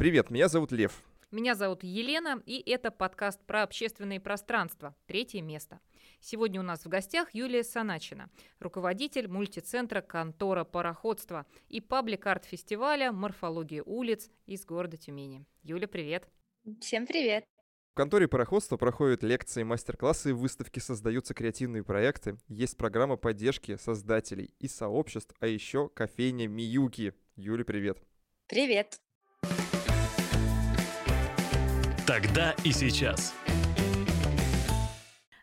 Привет, меня зовут Лев. Меня зовут Елена, и это подкаст про общественные пространства «Третье место». Сегодня у нас в гостях Юлия Саначина, руководитель мультицентра «Контора пароходства» и паблик-арт-фестиваля «Морфология улиц» из города Тюмени. Юля, привет! Всем привет! В конторе пароходства проходят лекции, мастер-классы, выставки, создаются креативные проекты, есть программа поддержки создателей и сообществ, а еще кофейня Миюки. Юля, привет! Привет! Тогда и сейчас.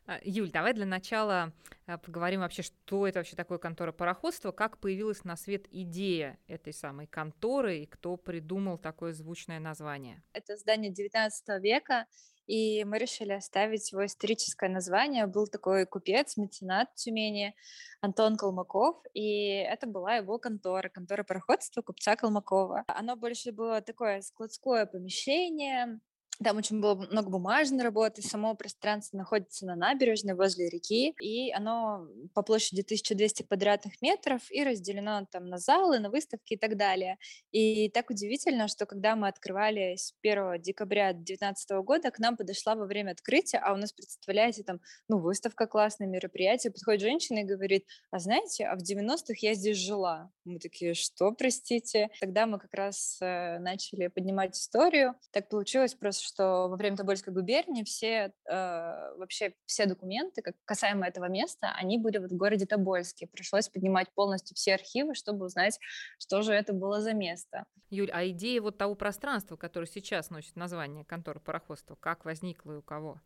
А, Юль, давай для начала а, поговорим вообще, что это вообще такое контора пароходства, как появилась на свет идея этой самой конторы и кто придумал такое звучное название. Это здание 19 века, и мы решили оставить его историческое название. Был такой купец, меценат Тюмени Антон Колмаков, и это была его контора, контора пароходства купца Колмакова. Оно больше было такое складское помещение, там очень было много бумажной работы, само пространство находится на набережной возле реки, и оно по площади 1200 квадратных метров и разделено там на залы, на выставки и так далее. И так удивительно, что когда мы открывались 1 декабря 2019 года, к нам подошла во время открытия, а у нас, представляете, там, ну, выставка классное мероприятие, подходит женщина и говорит, а знаете, а в 90-х я здесь жила. Мы такие, что, простите? Тогда мы как раз э, начали поднимать историю. Так получилось просто, что во время Тобольской губернии все, э, вообще все документы, как касаемо этого места, они были вот в городе Тобольске. Пришлось поднимать полностью все архивы, чтобы узнать, что же это было за место. Юль, а идея вот того пространства, которое сейчас носит название конторы пароходства, как возникла и у кого?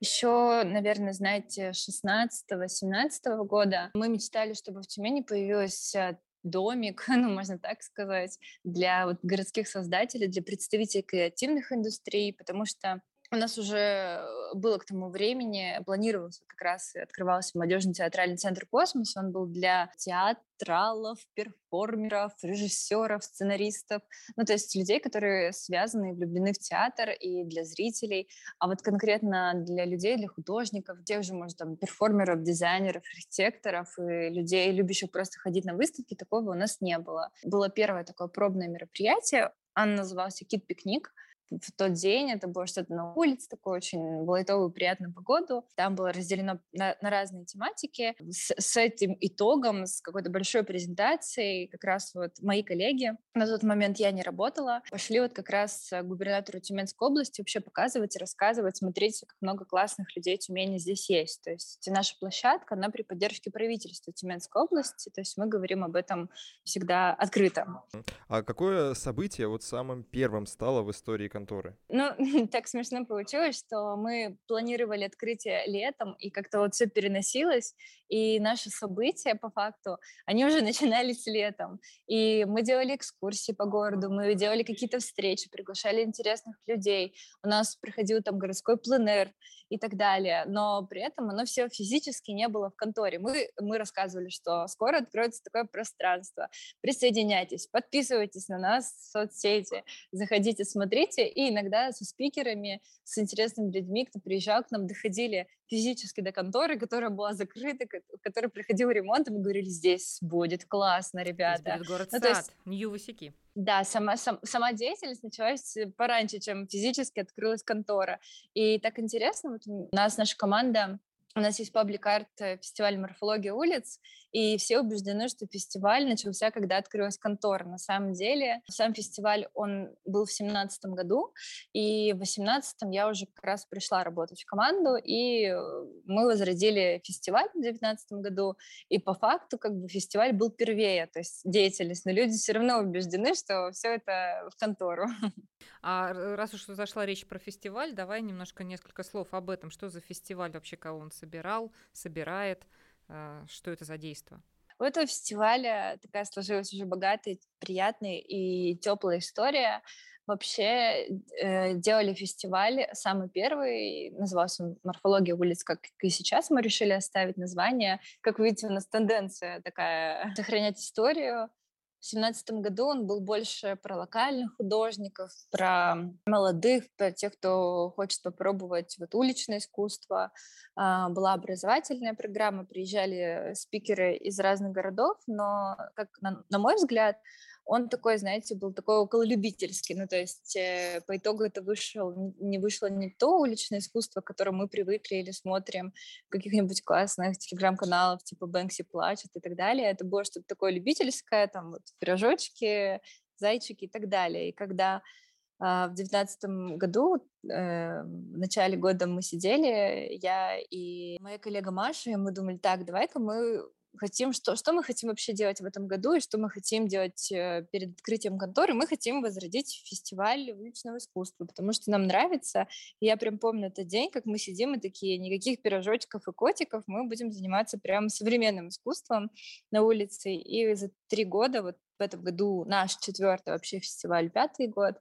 Еще, наверное, знаете, 16-17 года мы мечтали, чтобы в Тюмени появилась э, домик, ну, можно так сказать, для вот городских создателей, для представителей креативных индустрий, потому что у нас уже было к тому времени, планировался как раз, открывался молодежный театральный центр «Космос». Он был для театралов, перформеров, режиссеров, сценаристов. Ну, то есть людей, которые связаны и влюблены в театр и для зрителей. А вот конкретно для людей, для художников, тех же, может, там, перформеров, дизайнеров, архитекторов и людей, любящих просто ходить на выставки, такого у нас не было. Было первое такое пробное мероприятие. Оно назывался «Кит-пикник» в тот день это было что-то на улице, такое очень лайтовую, приятную погоду. Там было разделено на, на разные тематики. С, с этим итогом, с какой-то большой презентацией, как раз вот мои коллеги, на тот момент я не работала, пошли вот как раз губернатору Тюменской области вообще показывать рассказывать, смотрите, как много классных людей Тюмени здесь есть. То есть наша площадка, она при поддержке правительства Тюменской области, то есть мы говорим об этом всегда открыто. А какое событие вот самым первым стало в истории конторы? Ну, так смешно получилось, что мы планировали открытие летом, и как-то вот все переносилось, и наши события, по факту, они уже начинались летом. И мы делали экскурсии по городу, мы делали какие-то встречи, приглашали интересных людей. У нас проходил там городской пленэр и так далее. Но при этом оно все физически не было в конторе. Мы, мы рассказывали, что скоро откроется такое пространство. Присоединяйтесь, подписывайтесь на нас в соцсети, заходите, смотрите, и иногда со спикерами, с интересными людьми, кто приезжал к нам, доходили физически до конторы, которая была закрыта, в которой приходил ремонт, и мы говорили, здесь будет классно, ребята. Здесь будет город ну, есть, Нью-Васики. Да, сама, сам, сама деятельность началась пораньше, чем физически открылась контора. И так интересно, вот у нас наша команда у нас есть паблик-арт э, фестиваль «Морфология улиц», и все убеждены, что фестиваль начался, когда открылась контора. На самом деле, сам фестиваль, он был в семнадцатом году, и в восемнадцатом я уже как раз пришла работать в команду, и э, мы возродили фестиваль в девятнадцатом году, и по факту как бы фестиваль был первее, то есть деятельность, но люди все равно убеждены, что все это в контору. А раз уж зашла речь про фестиваль, давай немножко несколько слов об этом. Что за фестиваль вообще, кого он собирал, собирает, что это за действо? У этого фестиваля такая сложилась уже богатая, приятная и теплая история. Вообще э, делали фестиваль самый первый, назывался «Морфология улиц», как и сейчас мы решили оставить название. Как вы видите, у нас тенденция такая сохранять историю, в семнадцатом году он был больше про локальных художников, про молодых, про тех, кто хочет попробовать вот уличное искусство. А, была образовательная программа, приезжали спикеры из разных городов, но, как на, на мой взгляд, он такой, знаете, был такой окололюбительский, ну, то есть э, по итогу это вышел, не вышло не то уличное искусство, к которому мы привыкли или смотрим каких-нибудь классных телеграм-каналов, типа Бэнкси плачет и так далее, это было что-то такое любительское, там вот пирожочки, зайчики и так далее, и когда а, в девятнадцатом году, э, в начале года мы сидели, я и моя коллега Маша, и мы думали, так, давай-ка мы хотим, что, что мы хотим вообще делать в этом году и что мы хотим делать э, перед открытием конторы. Мы хотим возродить фестиваль уличного искусства, потому что нам нравится. Я прям помню этот день, как мы сидим и такие, никаких пирожочков и котиков, мы будем заниматься прям современным искусством на улице. И за три года, вот в этом году наш четвертый вообще фестиваль, пятый год,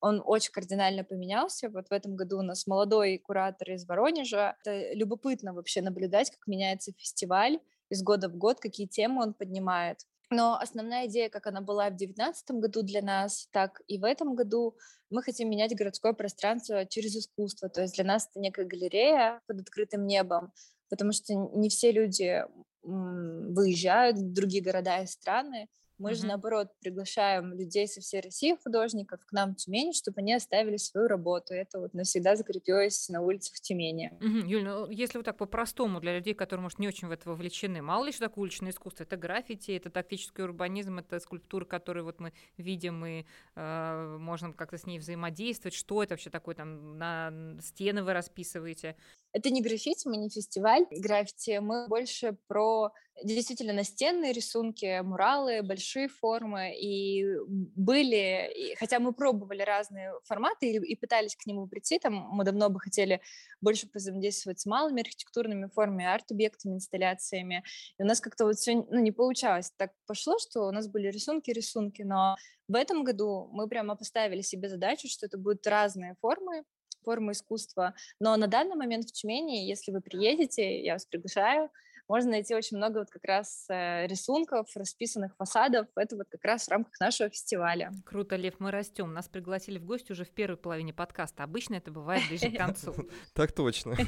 он очень кардинально поменялся. Вот в этом году у нас молодой куратор из Воронежа. Это любопытно вообще наблюдать, как меняется фестиваль из года в год, какие темы он поднимает. Но основная идея, как она была в 2019 году для нас, так и в этом году, мы хотим менять городское пространство через искусство. То есть для нас это некая галерея под открытым небом, потому что не все люди выезжают в другие города и страны, мы mm-hmm. же, наоборот, приглашаем людей со всей России, художников, к нам в Тюмень, чтобы они оставили свою работу. Это вот навсегда закрепилось на улицах Тюмени. Mm-hmm. Юль, ну если вот так по-простому для людей, которые, может, не очень в это вовлечены, мало ли что такое уличное искусство? Это граффити, это тактический урбанизм, это скульптуры, которые вот мы видим, и э, можно как-то с ней взаимодействовать. Что это вообще такое? Там на стены вы расписываете? Это не граффити, мы не фестиваль граффити, мы больше про действительно настенные рисунки, муралы, большие формы, и были, и, хотя мы пробовали разные форматы и, и пытались к нему прийти, там мы давно бы хотели больше взаимодействовать с малыми архитектурными формами, арт-объектами, инсталляциями, и у нас как-то вот все ну, не получалось. Так пошло, что у нас были рисунки-рисунки, но в этом году мы прямо поставили себе задачу, что это будут разные формы, формы искусства. Но на данный момент в Тюмени, если вы приедете, я вас приглашаю, можно найти очень много вот как раз э, рисунков, расписанных фасадов. Это вот как раз в рамках нашего фестиваля. Круто, Лев, мы растем. Нас пригласили в гости уже в первой половине подкаста. Обычно это бывает ближе к концу. Так точно.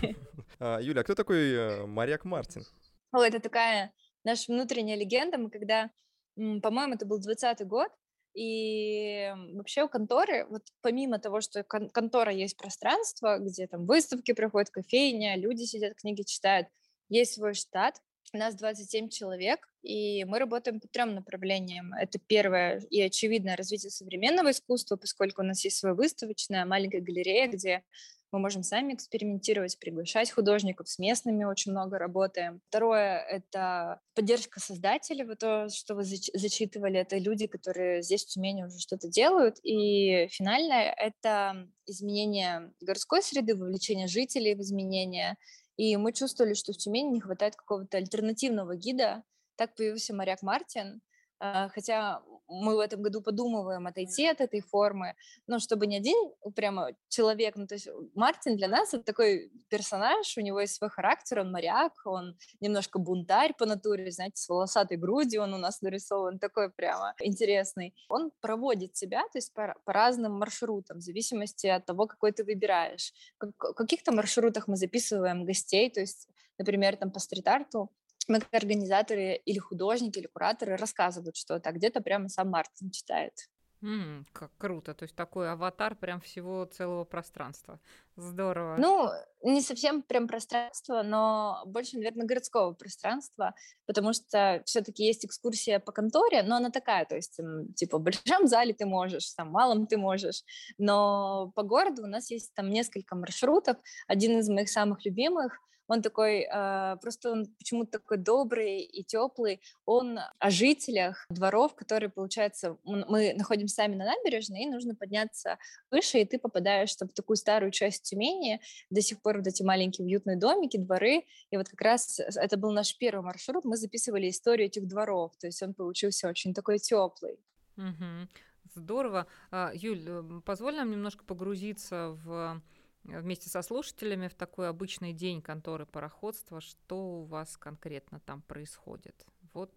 А, Юля, а кто такой э, Моряк Мартин? О, это такая наша внутренняя легенда. Мы когда, по-моему, это был 20 год, и вообще у конторы, вот помимо того, что кон- контора есть пространство, где там выставки проходят, кофейня, люди сидят, книги читают, есть свой штат, у нас 27 человек, и мы работаем по трем направлениям. Это первое и очевидное развитие современного искусства, поскольку у нас есть своя выставочная маленькая галерея, где мы можем сами экспериментировать, приглашать художников, с местными очень много работаем. Второе — это поддержка создателей, вот то, что вы зачитывали, это люди, которые здесь в Тюмени уже что-то делают. И финальное — это изменение городской среды, вовлечение жителей в изменения. И мы чувствовали, что в Тюмени не хватает какого-то альтернативного гида. Так появился моряк Мартин, а, хотя мы в этом году подумываем отойти от этой формы, но чтобы не один прямо человек, ну то есть Мартин для нас это такой персонаж, у него есть свой характер, он моряк, он немножко бунтарь по натуре, знаете, с волосатой грудью он у нас нарисован, такой прямо интересный. Он проводит себя, то есть по, по разным маршрутам, в зависимости от того, какой ты выбираешь. Как, в каких-то маршрутах мы записываем гостей, то есть, например, там по стрит-арту мы как организаторы или художники, или кураторы рассказывают что-то, а где-то прямо сам Мартин читает. Mm, как круто, то есть такой аватар прям всего целого пространства. Здорово. Ну, не совсем прям пространство, но больше, наверное, городского пространства, потому что все-таки есть экскурсия по конторе, но она такая, то есть, типа, в большом зале ты можешь, там, малом ты можешь, но по городу у нас есть там несколько маршрутов. Один из моих самых любимых он такой, э, просто он почему-то такой добрый и теплый. Он о жителях дворов, которые, получается, мы находимся сами на набережной, и нужно подняться выше, и ты попадаешь в такую старую часть Тюмени, до сих пор вот эти маленькие уютные домики, дворы, и вот как раз это был наш первый маршрут, мы записывали историю этих дворов, то есть он получился очень такой теплый. Угу. Здорово. А, Юль, э, позволь нам немножко погрузиться в вместе со слушателями в такой обычный день конторы пароходства. Что у вас конкретно там происходит? Вот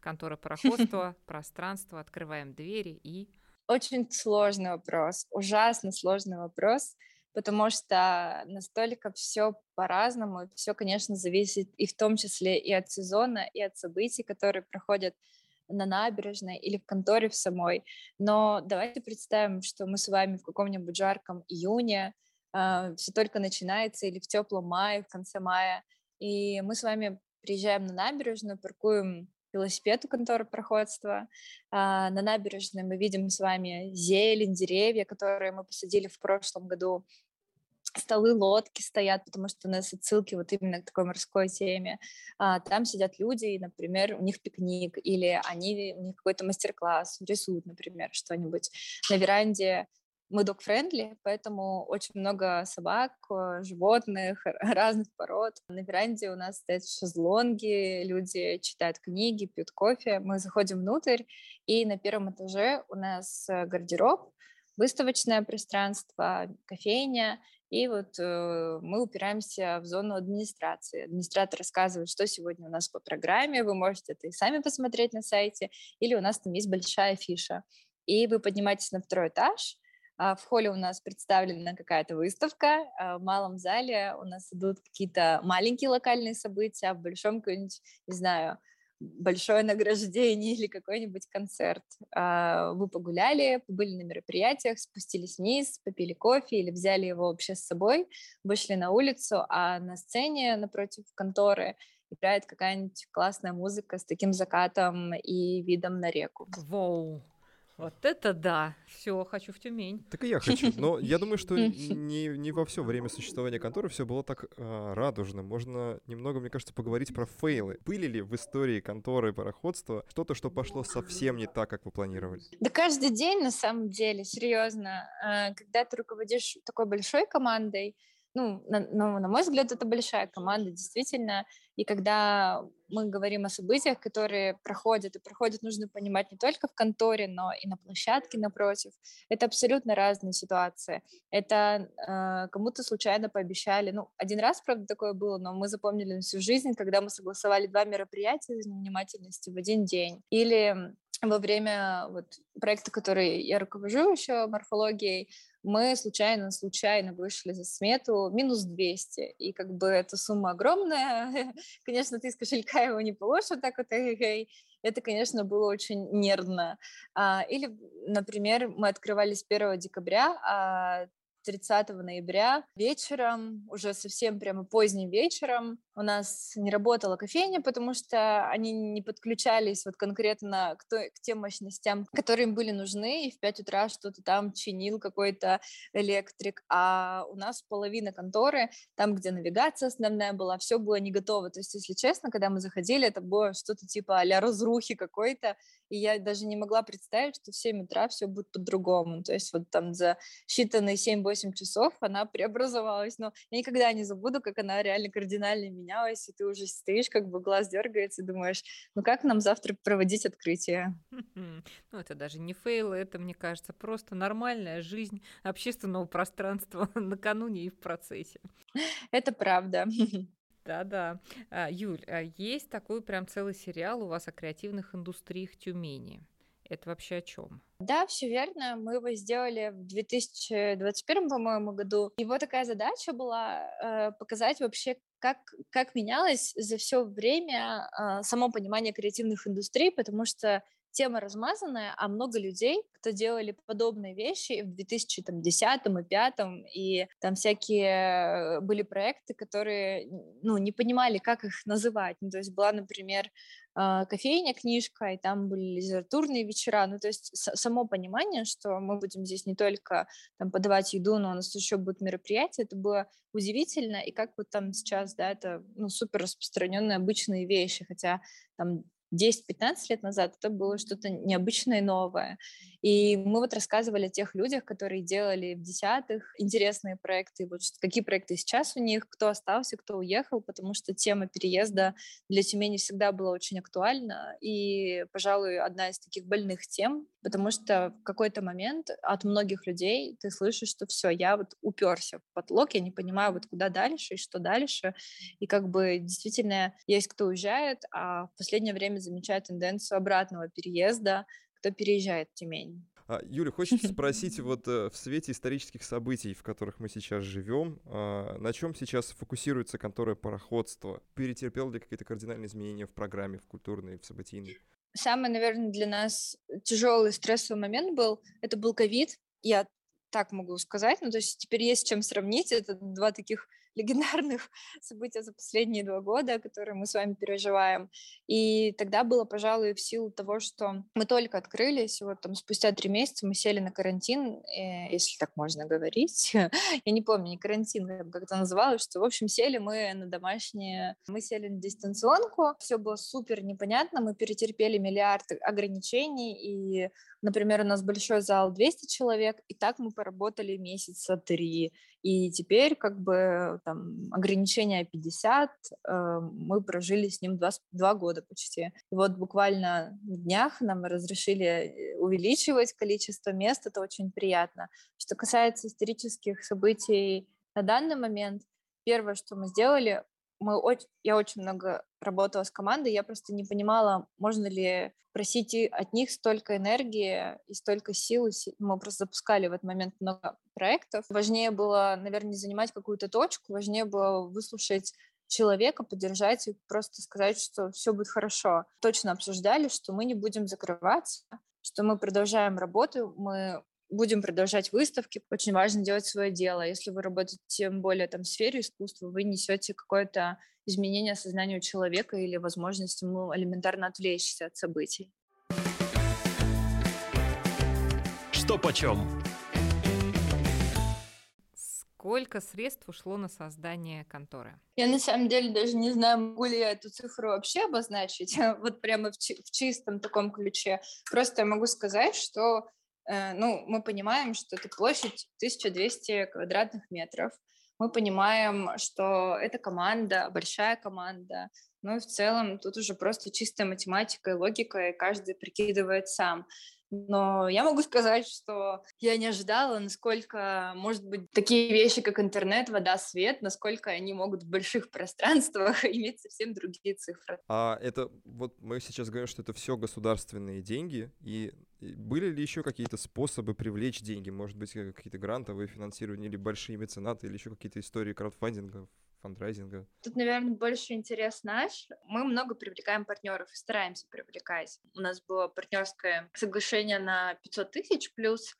контора пароходства, пространство, открываем двери и... Очень сложный вопрос, ужасно сложный вопрос, потому что настолько все по-разному, все, конечно, зависит и в том числе и от сезона, и от событий, которые проходят на набережной или в конторе в самой. Но давайте представим, что мы с вами в каком-нибудь жарком июне, все только начинается, или в теплом мае, в конце мая, и мы с вами приезжаем на набережную, паркуем велосипед у конторы проходства. А, на набережной мы видим с вами зелень, деревья, которые мы посадили в прошлом году. Столы, лодки стоят, потому что у нас отсылки вот именно к такой морской теме. А, там сидят люди, и, например, у них пикник, или они, у них какой-то мастер-класс, рисуют, например, что-нибудь. На веранде мы dog-friendly, поэтому очень много собак, э, животных, разных пород. На веранде у нас стоят шезлонги, люди читают книги, пьют кофе. Мы заходим внутрь, и на первом этаже у нас э, гардероб, выставочное пространство, кофейня, и вот э, мы упираемся в зону администрации. Администратор рассказывает, что сегодня у нас по программе, вы можете это и сами посмотреть на сайте, или у нас там есть большая фиша. И вы поднимаетесь на второй этаж, в холле у нас представлена какая-то выставка, а, в малом зале у нас идут какие-то маленькие локальные события, а в большом какой-нибудь, не знаю, большое награждение или какой-нибудь концерт. Вы погуляли, побыли на мероприятиях, спустились вниз, попили кофе или взяли его вообще с собой, вышли на улицу, а на сцене напротив конторы играет какая-нибудь классная музыка с таким закатом и видом на реку. Вау! Вот это да! Все, хочу в Тюмень. Так и я хочу. Но я думаю, что не, не во все время существования конторы все было так э, радужно. Можно немного, мне кажется, поговорить про фейлы. Были ли в истории конторы и пароходства что-то, что пошло совсем не так, как вы планировали? Да каждый день, на самом деле, серьезно. Э, когда ты руководишь такой большой командой, ну, на, ну, на мой взгляд, это большая команда, действительно. И когда мы говорим о событиях, которые проходят, и проходят, нужно понимать не только в конторе, но и на площадке напротив. Это абсолютно разные ситуации. Это э, кому-то случайно пообещали. Ну, один раз, правда, такое было, но мы запомнили на всю жизнь, когда мы согласовали два мероприятия из внимательности в один день. Или во время вот проекта, который я руковожу еще морфологией, мы случайно, случайно вышли за смету минус 200, и как бы эта сумма огромная, конечно, ты из кошелька его не положишь вот так вот, это, конечно, было очень нервно. А, или, например, мы открывались 1 декабря, а 30 ноября вечером, уже совсем прямо поздним вечером, у нас не работала кофейня, потому что они не подключались вот конкретно к, той, к тем мощностям, которые им были нужны, и в 5 утра что-то там чинил какой-то электрик, а у нас половина конторы, там, где навигация основная была, все было не готово. То есть, если честно, когда мы заходили, это было что-то типа а разрухи какой-то, и я даже не могла представить, что в 7 утра все будет по-другому. То есть вот там за считанные 7-8 часов она преобразовалась. Но я никогда не забуду, как она реально кардинально менялась, и ты уже стоишь, как бы глаз дергается, и думаешь, ну как нам завтра проводить открытие? Ну это даже не фейл, это, мне кажется, просто нормальная жизнь общественного пространства накануне и в процессе. Это правда. Да-да. А, Юль, а есть такой прям целый сериал у вас о креативных индустриях Тюмени. Это вообще о чем? Да, все верно. Мы его сделали в 2021, по-моему, году. Его такая задача была э, показать вообще, как, как менялось за все время э, само понимание креативных индустрий, потому что тема размазанная, а много людей, кто делали подобные вещи в 2010 и 2005, и там всякие были проекты, которые, ну, не понимали, как их называть. Ну, то есть была, например, а, кофейня, книжка, и там были литературные вечера. Ну, то есть само понимание, что мы будем здесь не только там подавать еду, но у нас еще будут мероприятия, это было удивительно, и как вот там сейчас, да, это ну, супер распространенные обычные вещи, хотя там 10-15 лет назад это было что-то необычное и новое. И мы вот рассказывали о тех людях, которые делали в десятых интересные проекты, вот какие проекты сейчас у них, кто остался, кто уехал, потому что тема переезда для Тюмени всегда была очень актуальна и, пожалуй, одна из таких больных тем, потому что в какой-то момент от многих людей ты слышишь, что все, я вот уперся в потолок, я не понимаю, вот куда дальше и что дальше, и как бы действительно есть кто уезжает, а в последнее время замечаю тенденцию обратного переезда, кто переезжает в Тюмень. А, Юля, хочется спросить, вот э, в свете исторических событий, в которых мы сейчас живем, а, на чем сейчас фокусируется контора пароходства? Перетерпел ли какие-то кардинальные изменения в программе, в культурной, в событийной? Самый, наверное, для нас тяжелый стрессовый момент был, это был ковид. Я так могу сказать. Ну, то есть теперь есть чем сравнить. Это два таких легендарных события за последние два года, которые мы с вами переживаем. И тогда было, пожалуй, в силу того, что мы только открылись, вот там спустя три месяца мы сели на карантин, э, если так можно говорить. Я не помню, не карантин, как это называлось, что, в общем, сели мы на домашние, мы сели на дистанционку, все было супер непонятно, мы перетерпели миллиард ограничений, и, например, у нас большой зал 200 человек, и так мы поработали месяца три. И теперь как бы там ограничение 50, э, мы прожили с ним два, два года почти. И вот буквально в днях нам разрешили э, увеличивать количество мест, это очень приятно. Что касается исторических событий на данный момент, первое, что мы сделали, мы очень, я очень много работала с командой, я просто не понимала, можно ли просить от них столько энергии и столько сил. Мы просто запускали в этот момент много проектов. Важнее было, наверное, не занимать какую-то точку, важнее было выслушать человека, поддержать и просто сказать, что все будет хорошо. Точно обсуждали, что мы не будем закрываться, что мы продолжаем работу, мы будем продолжать выставки. Очень важно делать свое дело. Если вы работаете тем более там, в сфере искусства, вы несете какое-то изменение сознания человека или возможность ему элементарно отвлечься от событий. Что почем? Сколько средств ушло на создание конторы? Я на самом деле даже не знаю, могу ли я эту цифру вообще обозначить, вот прямо в, чи- в чистом таком ключе. Просто я могу сказать, что ну, мы понимаем, что это площадь 1200 квадратных метров. Мы понимаем, что это команда, большая команда. Ну и в целом тут уже просто чистая математика и логика, и каждый прикидывает сам. Но я могу сказать, что я не ожидала, насколько, может быть, такие вещи, как интернет, вода, свет, насколько они могут в больших пространствах иметь совсем другие цифры. А это вот мы сейчас говорим, что это все государственные деньги, и были ли еще какие-то способы привлечь деньги? Может быть, э, какие-то грантовые финансирования или большие меценаты, или еще какие-то истории краудфандинга фандрайзинга? Тут, наверное, больше интерес наш. Мы много привлекаем партнеров и стараемся привлекать. У нас было партнерское соглашение на 500 тысяч плюс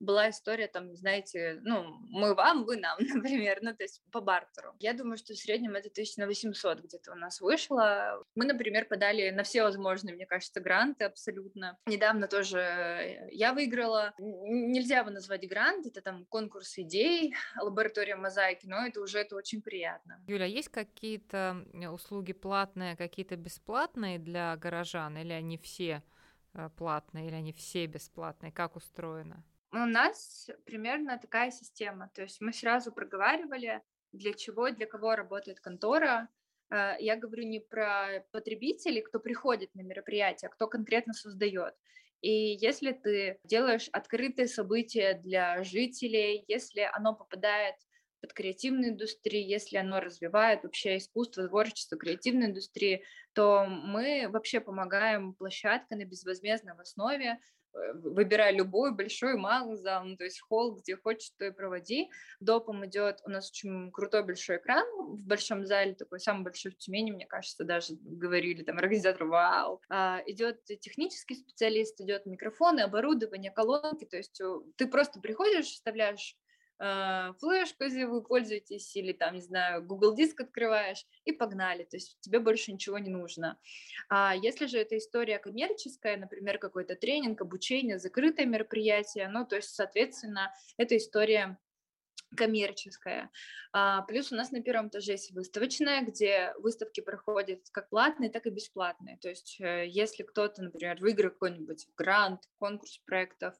была история, там, знаете, ну, мы вам, вы нам, например, ну, то есть по бартеру. Я думаю, что в среднем это тысяч на 800 где-то у нас вышло. Мы, например, подали на все возможные, мне кажется, гранты абсолютно. Недавно тоже я выиграла. Нельзя его назвать грант, это там конкурс идей, лаборатория мозаики, но это уже это очень приятно. Юля, есть какие-то э, услуги платные, какие-то бесплатные для горожан, или они все э, платные, или они все бесплатные? Как устроено? У нас примерно такая система. То есть мы сразу проговаривали, для чего, для кого работает контора. Э, я говорю не про потребителей, кто приходит на мероприятие, а кто конкретно создает. И если ты делаешь открытые события для жителей, если оно попадает под креативную индустрию, если оно развивает вообще искусство, творчество, креативную индустрию, то мы вообще помогаем площадкой на безвозмездной основе выбирай любой, большой, малый зал, ну, то есть холл, где хочешь, то и проводи. Допом идет, у нас очень крутой большой экран в большом зале, такой самый большой в Тюмени, мне кажется, даже говорили там организатор, вау. А, идет технический специалист, идет микрофоны, оборудование, колонки, то есть э, ты просто приходишь, вставляешь э, флешку, если вы пользуетесь, или там, не знаю, Google Диск открываешь, и погнали, то есть тебе больше ничего не нужно. А если же это история коммерческая, например, какой-то тренинг, обучение, закрытое мероприятие, ну, то есть, соответственно, это история коммерческая. А, плюс у нас на первом этаже есть выставочная, где выставки проходят как платные, так и бесплатные. То есть э, если кто-то, например, выиграет какой-нибудь грант, конкурс проектов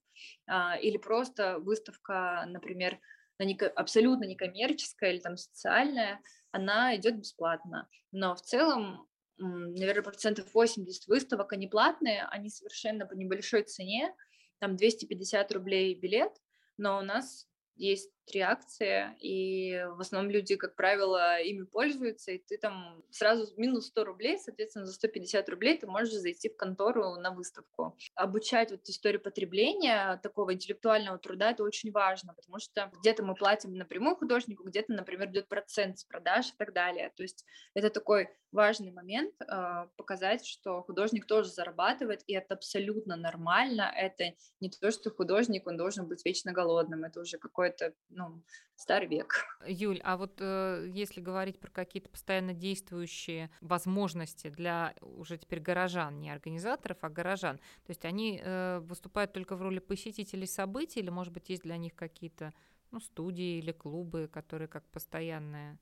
а, или просто выставка, например, не, абсолютно некоммерческая или там социальная, она идет бесплатно. Но в целом наверное, процентов 80 выставок, они платные, они совершенно по небольшой цене, там 250 рублей билет, но у нас есть три акции, и в основном люди, как правило, ими пользуются, и ты там сразу минус 100 рублей, соответственно, за 150 рублей ты можешь зайти в контору на выставку. Обучать вот историю потребления такого интеллектуального труда — это очень важно, потому что где-то мы платим напрямую художнику, где-то, например, идет процент с продаж и так далее. То есть это такой важный момент э, показать, что художник тоже зарабатывает, и это абсолютно нормально. Это не то, что художник, он должен быть вечно голодным. Это уже какой-то, ну, старый век. Юль, а вот э, если говорить про какие-то постоянно действующие возможности для уже теперь горожан, не организаторов, а горожан, то есть они э, выступают только в роли посетителей событий, или, может быть, есть для них какие-то ну, студии или клубы, которые как постоянная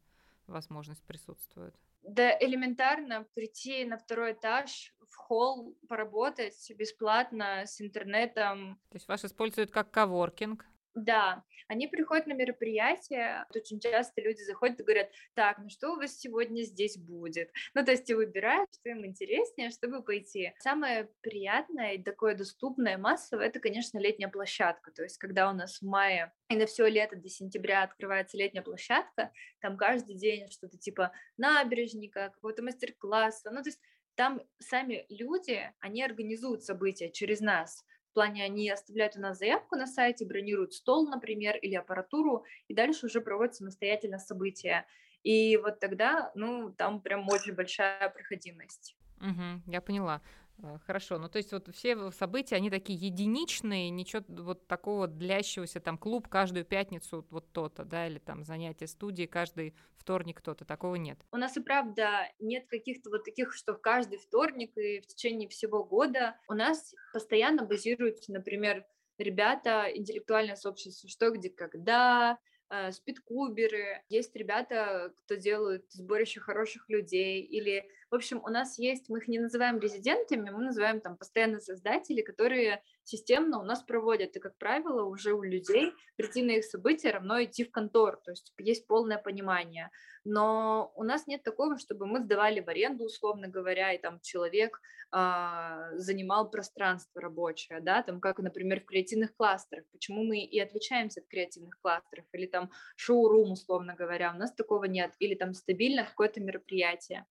возможность присутствуют? Да элементарно прийти на второй этаж в холл, поработать бесплатно с интернетом. То есть вас используют как коворкинг? Да, они приходят на мероприятие, очень часто люди заходят и говорят, так, ну что у вас сегодня здесь будет? Ну, то есть и выбирают, что им интереснее, чтобы пойти. Самое приятное и такое доступное массовое, это, конечно, летняя площадка, то есть когда у нас в мае и на все лето до сентября открывается летняя площадка, там каждый день что-то типа набережника, какого-то мастер-класса, ну, то есть там сами люди, они организуют события через нас, плане они оставляют у нас заявку на сайте, бронируют стол, например, или аппаратуру, и дальше уже проводят самостоятельно события. И вот тогда, ну, там прям очень большая проходимость. Угу, я поняла. Э, хорошо, ну то есть вот все события, они такие единичные, ничего вот такого длящегося, там клуб каждую пятницу вот то-то, да, или там занятия студии каждый вторник кто-то, такого нет. У нас и правда нет каких-то вот таких, что каждый вторник и в течение всего года у нас постоянно базируются, например, ребята, интеллектуальное сообщество «Что, где, когда», э, спидкуберы, есть ребята, кто делают сборище хороших людей, или в общем, у нас есть, мы их не называем резидентами, мы называем там постоянные создатели, которые системно у нас проводят. И, как правило, уже у людей прийти на их события равно идти в контор, то есть есть полное понимание. Но у нас нет такого, чтобы мы сдавали в аренду, условно говоря, и там человек а, занимал пространство рабочее, да, там как, например, в креативных кластерах. Почему мы и отличаемся от креативных кластеров? Или там шоу-рум, условно говоря, у нас такого нет. Или там стабильно какое-то мероприятие.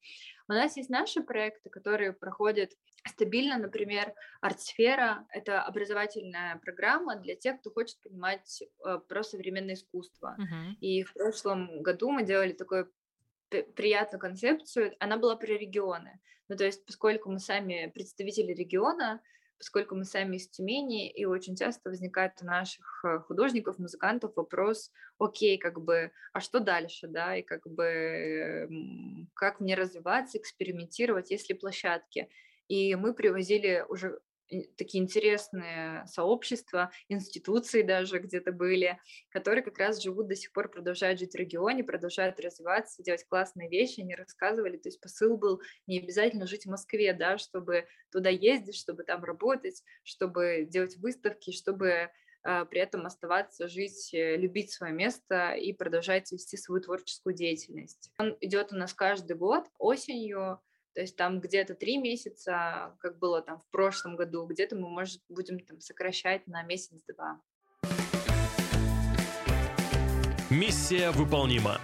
У нас есть наши проекты, которые проходят стабильно, например, Артсфера — это образовательная программа для тех, кто хочет понимать э, про современное искусство. Uh-huh. И в прошлом году мы делали такую приятную концепцию, она была про регионы. Ну, то есть, поскольку мы сами представители региона, поскольку мы сами из Тюмени, и очень часто возникает у наших э, художников, музыкантов вопрос, окей, как бы, а что дальше, да, и как бы, как мне развиваться, экспериментировать, если площадки. И мы привозили уже такие интересные сообщества, институции даже где-то были, которые как раз живут до сих пор, продолжают жить в регионе, продолжают развиваться, делать классные вещи, они рассказывали, то есть посыл был не обязательно жить в Москве, да, чтобы туда ездить, чтобы там работать, чтобы делать выставки, чтобы э, при этом оставаться, жить, э, любить свое место и продолжать вести свою творческую деятельность. Он идет у нас каждый год осенью, то есть там где-то три месяца, как было там в прошлом году, где-то мы, может, будем там сокращать на месяц-два. Миссия выполнима.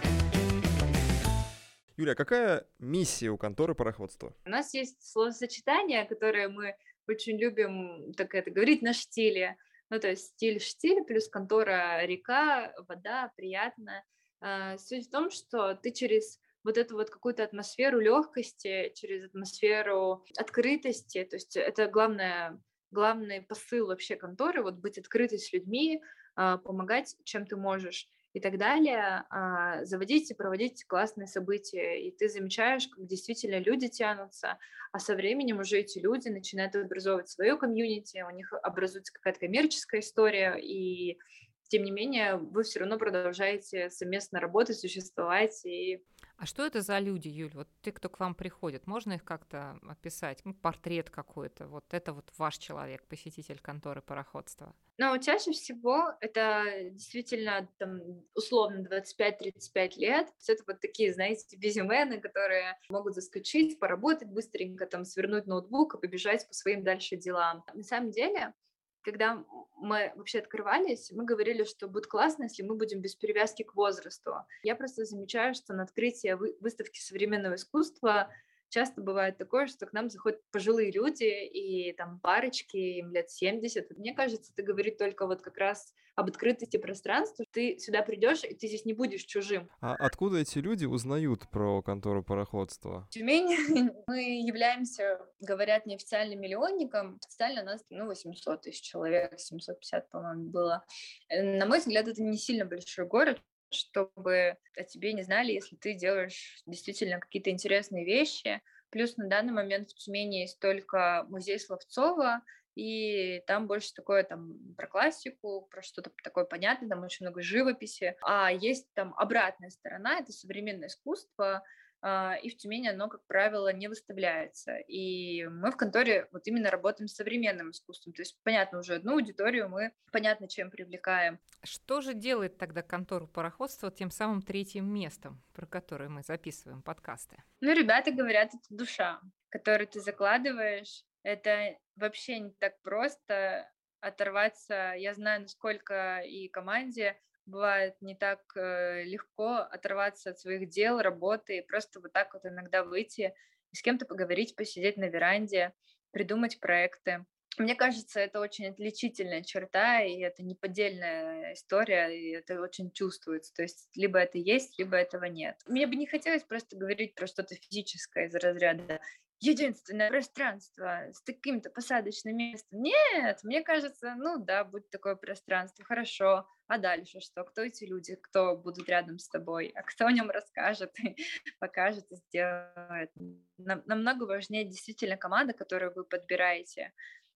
Юля, а какая миссия у конторы пароходства? У нас есть словосочетание, которое мы очень любим так это говорить на штиле. Ну, то есть стиль штиль плюс контора река, вода, приятно. А, суть в том, что ты через вот эту вот какую-то атмосферу легкости, через атмосферу открытости. То есть это главное, главный посыл вообще конторы, вот быть открытой с людьми, а, помогать, чем ты можешь и так далее, а, заводить и проводить классные события. И ты замечаешь, как действительно люди тянутся, а со временем уже эти люди начинают образовывать свое комьюнити, у них образуется какая-то коммерческая история, и тем не менее вы все равно продолжаете совместно работать, существовать и а что это за люди, Юль? Вот те, кто к вам приходит, можно их как-то описать? Ну, портрет какой-то. Вот это вот ваш человек, посетитель конторы пароходства. Ну, чаще всего это действительно там, условно 25-35 лет. Это вот такие, знаете, бизимены, которые могут заскочить, поработать быстренько, там, свернуть ноутбук и побежать по своим дальше делам. На самом деле, когда мы вообще открывались, мы говорили, что будет классно, если мы будем без привязки к возрасту. Я просто замечаю, что на открытие выставки современного искусства часто бывает такое, что к нам заходят пожилые люди и там парочки, им лет 70. Мне кажется, это говорит только вот как раз об открытости пространства. Ты сюда придешь, и ты здесь не будешь чужим. А откуда эти люди узнают про контору пароходства? В Тюмени мы являемся, говорят, неофициальным миллионником. Официально нас, ну, 800 тысяч человек, 750, по-моему, было. Э, на мой взгляд, это не сильно большой город, чтобы о тебе не знали, если ты делаешь действительно какие-то интересные вещи. Плюс на данный момент в Тюмени есть только музей Словцова, и там больше такое там про классику, про что-то такое понятное, там очень много живописи. А есть там обратная сторона, это современное искусство, и в Тюмени оно, как правило, не выставляется. И мы в конторе вот именно работаем с современным искусством. То есть, понятно, уже одну аудиторию мы понятно чем привлекаем. Что же делает тогда контору пароходства тем самым третьим местом, про которое мы записываем подкасты? Ну, ребята говорят, это душа, которую ты закладываешь. Это вообще не так просто оторваться. Я знаю, насколько и команде бывает не так э, легко оторваться от своих дел, работы и просто вот так вот иногда выйти и с кем-то поговорить, посидеть на веранде, придумать проекты. Мне кажется, это очень отличительная черта, и это неподдельная история, и это очень чувствуется. То есть либо это есть, либо этого нет. Мне бы не хотелось просто говорить про что-то физическое из разряда единственное пространство с таким-то посадочным местом. Нет, мне кажется, ну да, будет такое пространство, хорошо. А дальше что? Кто эти люди, кто будут рядом с тобой? А кто о нем расскажет, покажет и сделает? Нам, намного важнее действительно команда, которую вы подбираете,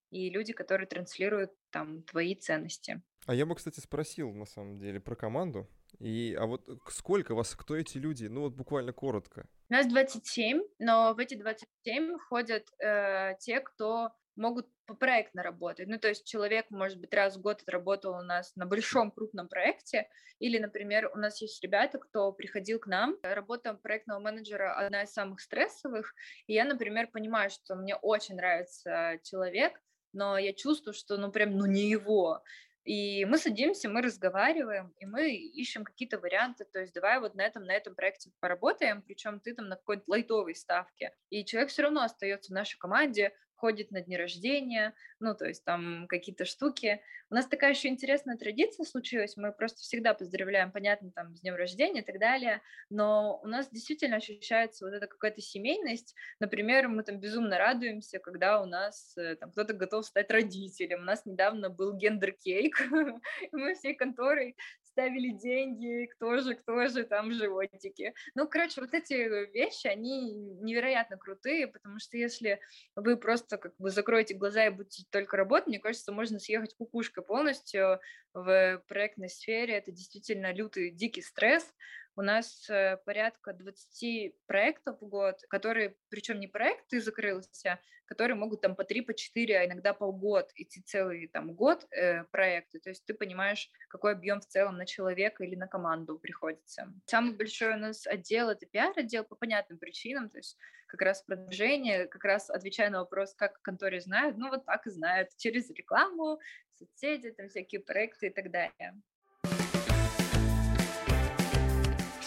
и люди, которые транслируют там твои ценности. А я бы, кстати, спросил на самом деле про команду. И, а вот сколько вас, кто эти люди? Ну вот буквально коротко. У нас 27, но в эти 27 входят э, те, кто могут проектно работать. Ну, то есть человек, может быть, раз в год отработал у нас на большом крупном проекте, или, например, у нас есть ребята, кто приходил к нам. Работа проектного менеджера одна из самых стрессовых, и я, например, понимаю, что мне очень нравится человек, но я чувствую, что, ну, прям, ну, не его. И мы садимся, мы разговариваем, и мы ищем какие-то варианты, то есть давай вот на этом, на этом проекте поработаем, причем ты там на какой-то лайтовой ставке. И человек все равно остается в нашей команде, ходит на дни рождения, ну, то есть там какие-то штуки. У нас такая еще интересная традиция случилась, мы просто всегда поздравляем, понятно, там, с днем рождения и так далее, но у нас действительно ощущается вот эта какая-то семейность. Например, мы там безумно радуемся, когда у нас э, там кто-то готов стать родителем. У нас недавно был гендер-кейк, мы всей конторой ставили деньги, кто же, кто же там животики. Ну, короче, вот эти вещи, они невероятно крутые, потому что если вы просто как бы закроете глаза и будете только работать, мне кажется, можно съехать кукушкой полностью в проектной сфере. Это действительно лютый, дикий стресс, у нас э, порядка 20 проектов в год, которые, причем не проекты закрылся, которые могут там по 3, по 4, а иногда по год идти целый там год э, проекты. То есть ты понимаешь, какой объем в целом на человека или на команду приходится. Самый большой у нас отдел — это пиар-отдел по понятным причинам, то есть как раз продвижение, как раз отвечая на вопрос, как конторе знают, ну вот так и знают, через рекламу, соцсети, там всякие проекты и так далее.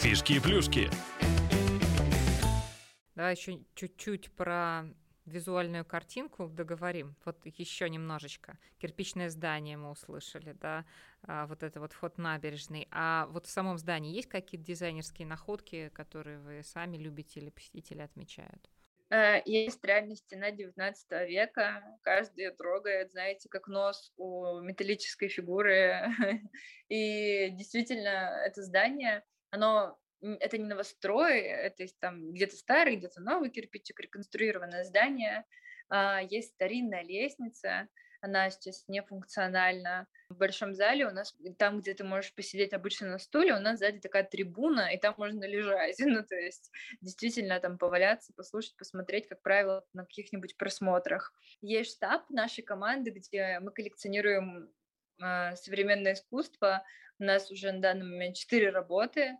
Фишки и плюшки. Давай еще чуть-чуть про визуальную картинку договорим. Вот еще немножечко. Кирпичное здание мы услышали, да, а, вот это вот вход набережный. А вот в самом здании есть какие-то дизайнерские находки, которые вы сами любите или посетители отмечают? Э, есть реально стена 19 века, каждый трогает, знаете, как нос у металлической фигуры. И действительно, это здание оно это не новострой, это там где-то старый, где-то новый кирпичик, реконструированное здание. А, есть старинная лестница, она сейчас не функциональна. В большом зале у нас, там, где ты можешь посидеть обычно на стуле, у нас сзади такая трибуна, и там можно лежать. Ну, то есть, действительно, там поваляться, послушать, посмотреть, как правило, на каких-нибудь просмотрах. Есть штаб нашей команды, где мы коллекционируем современное искусство. У нас уже на данный момент четыре работы.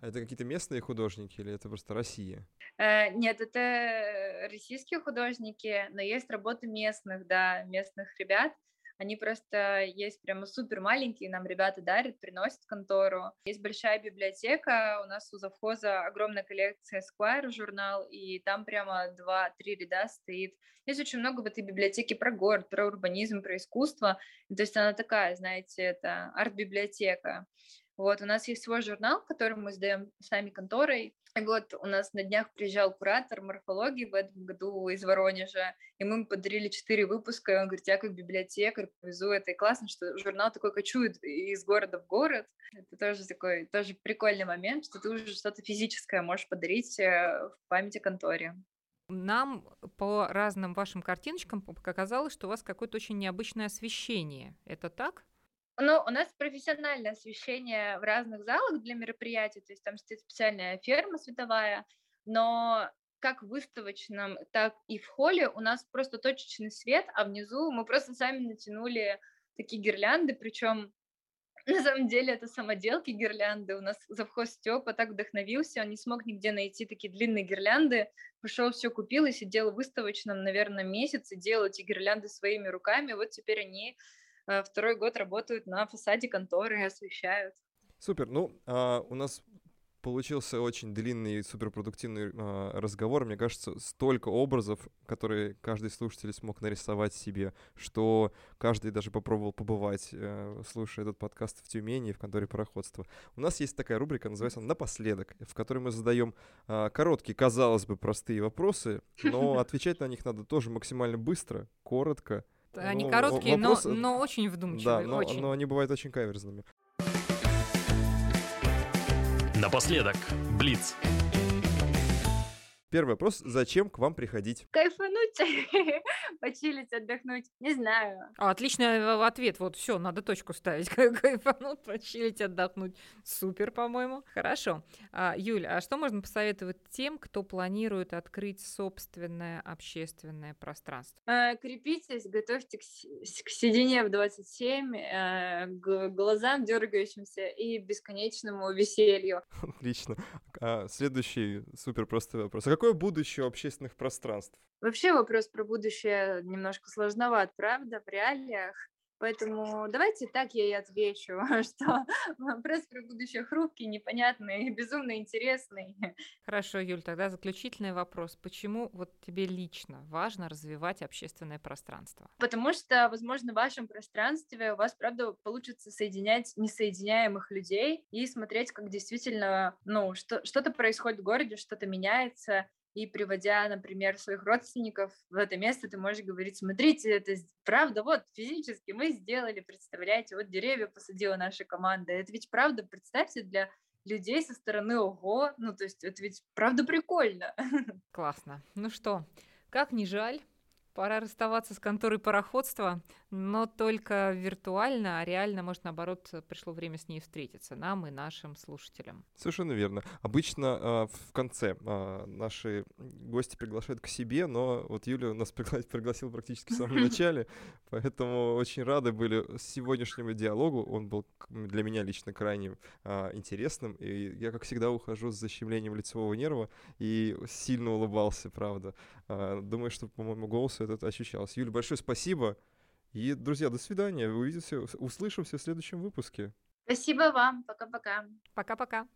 А это какие-то местные художники или это просто Россия? Э, нет, это российские художники, но есть работы местных, да, местных ребят. Они просто есть прямо супер маленькие, нам ребята дарят, приносят в контору. Есть большая библиотека, у нас у завхоза огромная коллекция Esquire журнал, и там прямо два-три ряда стоит. Есть очень много в этой библиотеке про город, про урбанизм, про искусство. То есть она такая, знаете, это арт-библиотека. Вот, у нас есть свой журнал, который мы сдаем сами конторой. И вот у нас на днях приезжал куратор морфологии в этом году из Воронежа, и мы ему подарили четыре выпуска, и он говорит, я как библиотекарь повезу это, и классно, что журнал такой кочует из города в город. Это тоже такой, тоже прикольный момент, что ты уже что-то физическое можешь подарить э, в памяти конторе. Нам по разным вашим картиночкам показалось, что у вас какое-то очень необычное освещение. Это так? Ну, у нас профессиональное освещение в разных залах для мероприятий, то есть там стоит специальная ферма световая, но как в выставочном, так и в холле у нас просто точечный свет, а внизу мы просто сами натянули такие гирлянды, причем на самом деле это самоделки гирлянды. У нас завхоз Степа так вдохновился, он не смог нигде найти такие длинные гирлянды, пошел все купил и сидел в выставочном, наверное, месяц и делал эти гирлянды своими руками. Вот теперь они второй год работают на фасаде конторы и освещают. Супер. Ну, а, у нас получился очень длинный и суперпродуктивный э, разговор. Мне кажется, столько образов, которые каждый слушатель смог нарисовать себе, что каждый даже попробовал побывать, э, слушая этот подкаст в Тюмени, в конторе пароходства. У нас есть такая рубрика, называется «Напоследок», в которой мы задаем э, короткие, казалось бы, простые вопросы, но отвечать на них надо тоже максимально быстро, коротко, они ну, короткие, вопрос... но, но очень вдумчивые. Да, но, очень. но они бывают очень каверзными. Напоследок, Блиц. Первый вопрос. Зачем к вам приходить? Кайфануть, почилить, отдохнуть. Не знаю. А, отличный э, ответ. Вот все, надо точку ставить. Кайфануть, почилить, отдохнуть. Супер, по-моему. Хорошо. А, Юль, а что можно посоветовать тем, кто планирует открыть собственное общественное пространство? А, крепитесь, готовьте к, к седине в 27, а, к глазам дергающимся и бесконечному веселью. Отлично. А, следующий супер простой вопрос. А какое будущее общественных пространств? Вообще вопрос про будущее немножко сложноват, правда, в реалиях. Поэтому давайте так я и отвечу, что вопрос про будущее хрупкий, непонятный, безумно интересный. Хорошо, Юль, тогда заключительный вопрос. Почему вот тебе лично важно развивать общественное пространство? Потому что, возможно, в вашем пространстве у вас, правда, получится соединять несоединяемых людей и смотреть, как действительно, ну, что, что-то происходит в городе, что-то меняется, и приводя, например, своих родственников в это место, ты можешь говорить, смотрите, это правда, вот физически мы сделали, представляете, вот деревья посадила наша команда. Это ведь правда, представьте, для людей со стороны ого, ну то есть это ведь правда прикольно. Классно. Ну что, как не жаль, Пора расставаться с конторой пароходства, но только виртуально, а реально, может, наоборот, пришло время с ней встретиться, нам и нашим слушателям. Совершенно верно. Обычно э, в конце э, наши гости приглашают к себе, но вот Юля нас пригла- пригласила практически в самом начале, поэтому очень рады были сегодняшнему диалогу. Он был для меня лично крайне э, интересным, и я, как всегда, ухожу с защемлением лицевого нерва и сильно улыбался, правда. Э, думаю, что, по моему голосу это ощущалось. Юля, большое спасибо. И, друзья, до свидания. Увидимся, услышимся в следующем выпуске. Спасибо вам. Пока-пока. Пока-пока.